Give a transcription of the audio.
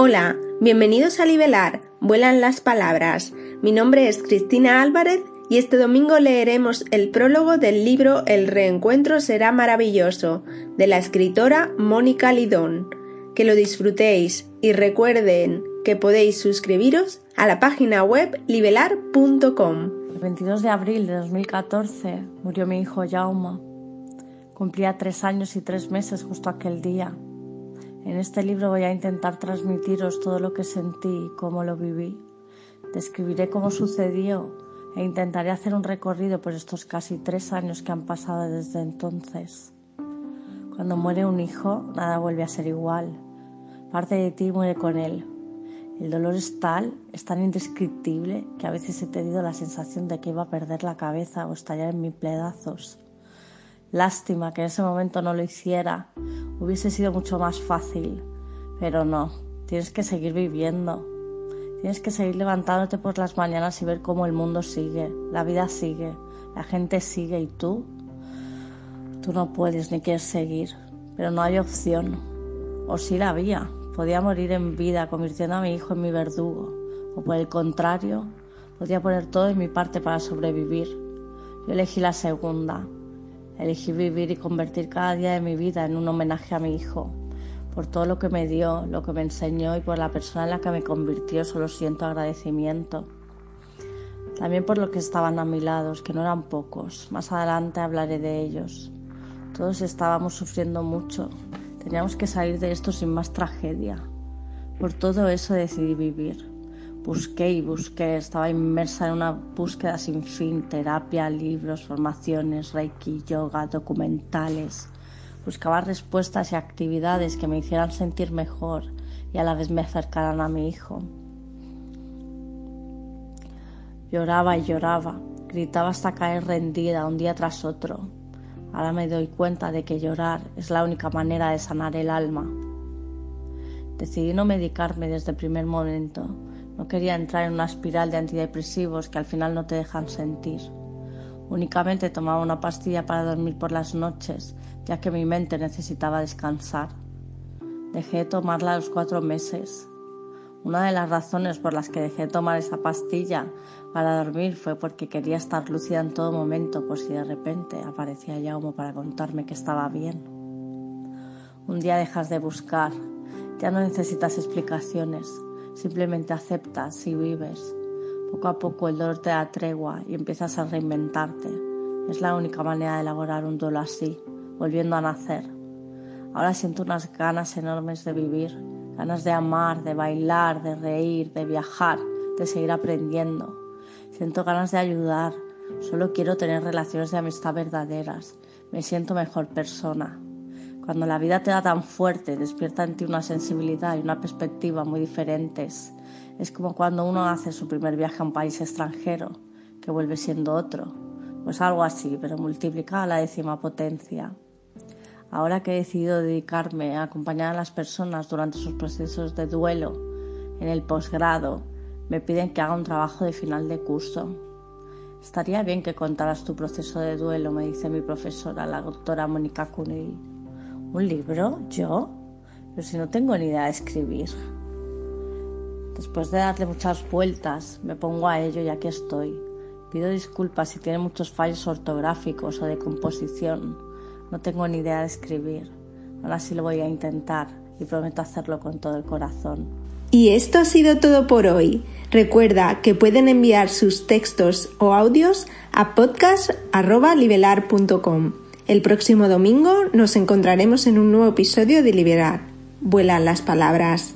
Hola, bienvenidos a Libelar, vuelan las palabras. Mi nombre es Cristina Álvarez y este domingo leeremos el prólogo del libro El reencuentro será maravilloso, de la escritora Mónica Lidón. Que lo disfrutéis y recuerden que podéis suscribiros a la página web libelar.com. El 22 de abril de 2014 murió mi hijo Jauma. Cumplía tres años y tres meses justo aquel día. En este libro voy a intentar transmitiros todo lo que sentí y cómo lo viví. Describiré cómo sucedió e intentaré hacer un recorrido por estos casi tres años que han pasado desde entonces. Cuando muere un hijo, nada vuelve a ser igual. Parte de ti muere con él. El dolor es tal, es tan indescriptible, que a veces he tenido la sensación de que iba a perder la cabeza o estallar en mil pedazos. Lástima que en ese momento no lo hiciera. Hubiese sido mucho más fácil. Pero no, tienes que seguir viviendo. Tienes que seguir levantándote por las mañanas y ver cómo el mundo sigue, la vida sigue, la gente sigue y tú, tú no puedes ni quieres seguir. Pero no hay opción. O sí la había. Podía morir en vida convirtiendo a mi hijo en mi verdugo. O por el contrario, podía poner todo de mi parte para sobrevivir. Yo elegí la segunda, Elegí vivir y convertir cada día de mi vida en un homenaje a mi hijo. Por todo lo que me dio, lo que me enseñó y por la persona en la que me convirtió, solo siento agradecimiento. También por lo que estaban a mi lado, que no eran pocos. Más adelante hablaré de ellos. Todos estábamos sufriendo mucho. Teníamos que salir de esto sin más tragedia. Por todo eso decidí vivir. Busqué y busqué, estaba inmersa en una búsqueda sin fin, terapia, libros, formaciones, reiki, yoga, documentales. Buscaba respuestas y actividades que me hicieran sentir mejor y a la vez me acercaran a mi hijo. Lloraba y lloraba, gritaba hasta caer rendida un día tras otro. Ahora me doy cuenta de que llorar es la única manera de sanar el alma. Decidí no medicarme desde el primer momento no quería entrar en una espiral de antidepresivos que al final no te dejan sentir. Únicamente tomaba una pastilla para dormir por las noches, ya que mi mente necesitaba descansar. Dejé de tomarla a los cuatro meses. Una de las razones por las que dejé de tomar esa pastilla para dormir fue porque quería estar lúcida en todo momento por si de repente aparecía Jaume para contarme que estaba bien. Un día dejas de buscar, ya no necesitas explicaciones, Simplemente aceptas y vives. Poco a poco el dolor te da tregua y empiezas a reinventarte. Es la única manera de elaborar un duelo así, volviendo a nacer. Ahora siento unas ganas enormes de vivir, ganas de amar, de bailar, de reír, de viajar, de seguir aprendiendo. Siento ganas de ayudar, solo quiero tener relaciones de amistad verdaderas. Me siento mejor persona. Cuando la vida te da tan fuerte, despierta en ti una sensibilidad y una perspectiva muy diferentes. Es como cuando uno hace su primer viaje a un país extranjero, que vuelve siendo otro. Pues algo así, pero multiplicado a la décima potencia. Ahora que he decidido dedicarme a acompañar a las personas durante sus procesos de duelo en el posgrado, me piden que haga un trabajo de final de curso. Estaría bien que contaras tu proceso de duelo, me dice mi profesora, la doctora Mónica Cunil. ¿Un libro? ¿Yo? Pero si no tengo ni idea de escribir. Después de darle muchas vueltas, me pongo a ello y aquí estoy. Pido disculpas si tiene muchos fallos ortográficos o de composición. No tengo ni idea de escribir. Ahora sí lo voy a intentar y prometo hacerlo con todo el corazón. Y esto ha sido todo por hoy. Recuerda que pueden enviar sus textos o audios a podcast.libelar.com. El próximo domingo nos encontraremos en un nuevo episodio de Liberar. Vuelan las palabras.